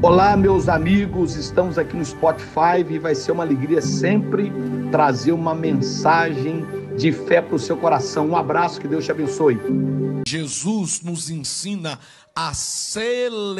Olá, meus amigos, estamos aqui no Spotify e vai ser uma alegria sempre trazer uma mensagem de fé para o seu coração. Um abraço, que Deus te abençoe. Jesus nos ensina a selecionar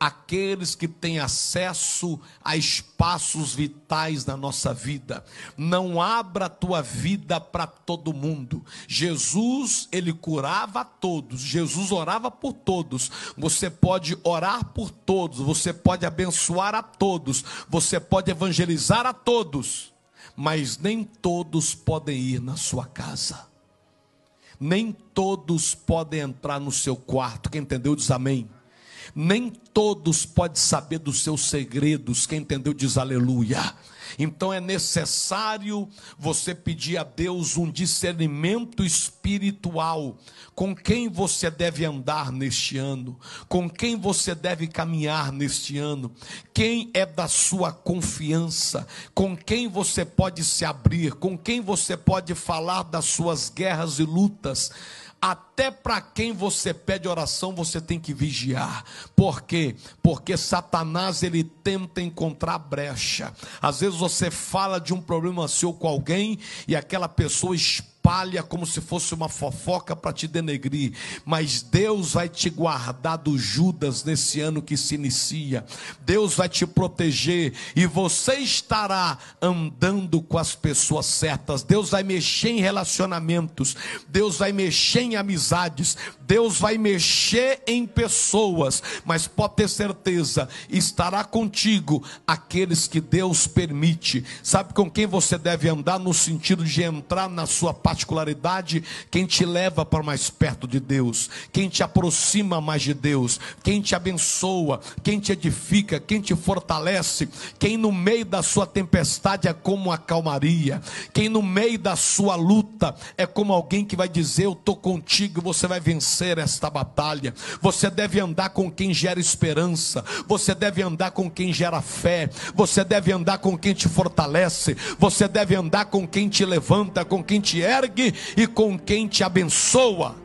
aqueles que têm acesso a espaços vitais na nossa vida. Não abra a tua vida para todo mundo. Jesus, ele curava todos. Jesus orava por todos. Você pode orar por todos, você pode abençoar a todos, você pode evangelizar a todos, mas nem todos podem ir na sua casa. Nem todos podem entrar no seu quarto. Quem entendeu diz amém. Nem todos podem saber dos seus segredos. Quem entendeu diz aleluia. Então é necessário você pedir a Deus um discernimento espiritual com quem você deve andar neste ano, com quem você deve caminhar neste ano, quem é da sua confiança, com quem você pode se abrir, com quem você pode falar das suas guerras e lutas até para quem você pede oração, você tem que vigiar. Por quê? Porque Satanás ele tenta encontrar brecha. Às vezes você fala de um problema seu com alguém e aquela pessoa espera espalha como se fosse uma fofoca para te denegrir, mas Deus vai te guardar do Judas nesse ano que se inicia. Deus vai te proteger e você estará andando com as pessoas certas. Deus vai mexer em relacionamentos, Deus vai mexer em amizades, Deus vai mexer em pessoas, mas pode ter certeza, estará contigo aqueles que Deus permite. Sabe com quem você deve andar no sentido de entrar na sua particularidade? Quem te leva para mais perto de Deus, quem te aproxima mais de Deus, quem te abençoa, quem te edifica, quem te fortalece, quem no meio da sua tempestade é como a calmaria, quem no meio da sua luta é como alguém que vai dizer: Eu estou contigo, você vai vencer esta batalha. Você deve andar com quem gera esperança, você deve andar com quem gera fé, você deve andar com quem te fortalece, você deve andar com quem te levanta, com quem te ergue e com quem te abençoa.